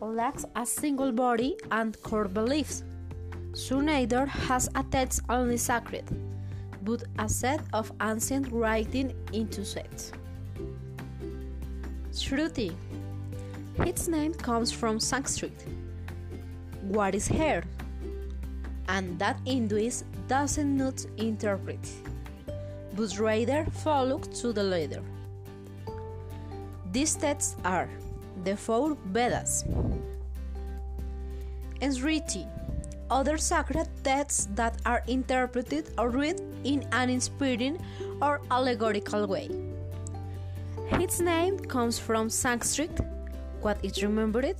lacks a single body and core beliefs. So has a text only sacred, but a set of ancient writing into sets. Shruti. Its name comes from Sanskrit. What is hair? And that Hinduism doesn't not interpret, but rather follow to the leader. These texts are the four Vedas, Smriti, other sacred texts that are interpreted or read in an inspiring or allegorical way. Its name comes from Sanskrit. What is remembered?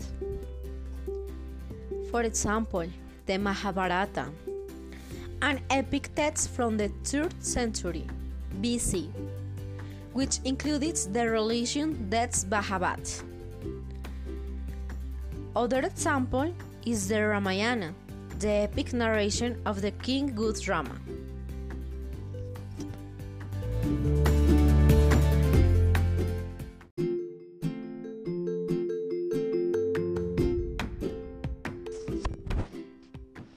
For example, the Mahabharata, an epic text from the 3rd century BC, which included the religion that's Bhagavad. Other example is the Ramayana, the epic narration of the King Good Rama.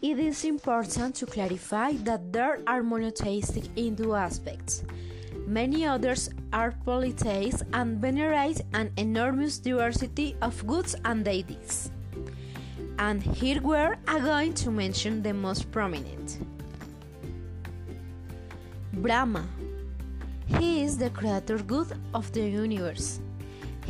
It is important to clarify that there are monotheistic Hindu aspects. Many others are polytheists and venerate an enormous diversity of gods and deities. And here we're going to mention the most prominent. Brahma. He is the creator god of the universe.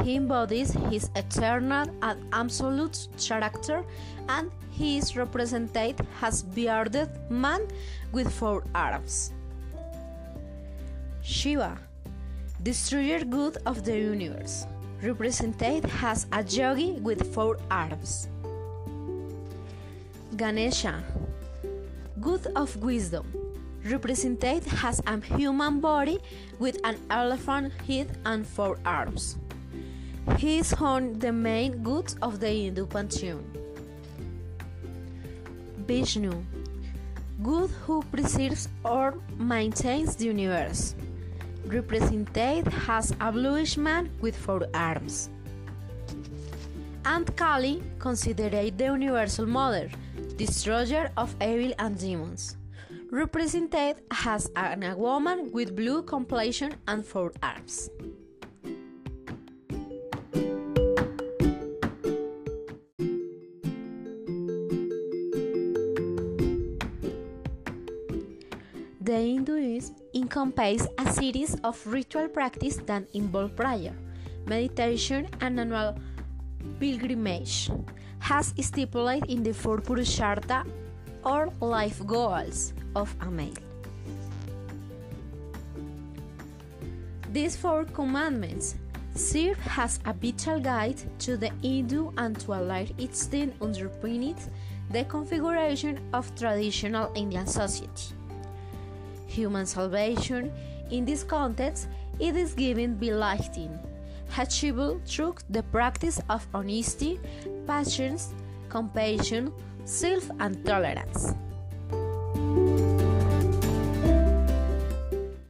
He embodies his eternal and absolute character and he is represented as bearded man with four arms. Shiva, destroyer god of the universe, represented as a yogi with four arms. Ganesha, god of wisdom, represented as a human body with an elephant head and four arms. He is on the main gods of the Hindu pantheon. Vishnu, God who preserves or maintains the universe, represented as a bluish man with four arms. And Kali, considered the universal mother, destroyer of evil and demons, represented as a woman with blue complexion and four arms. The Hinduism encompasses a series of ritual practices that involve prayer, meditation, and annual pilgrimage, as stipulated in the four Purushartha or life goals of a male. These four commandments serve as a vital guide to the Hindu and to a large extent underpin the configuration of traditional Indian society human salvation. In this context, it is given by lighting, achievable through the practice of honesty, patience, compassion, self, and tolerance.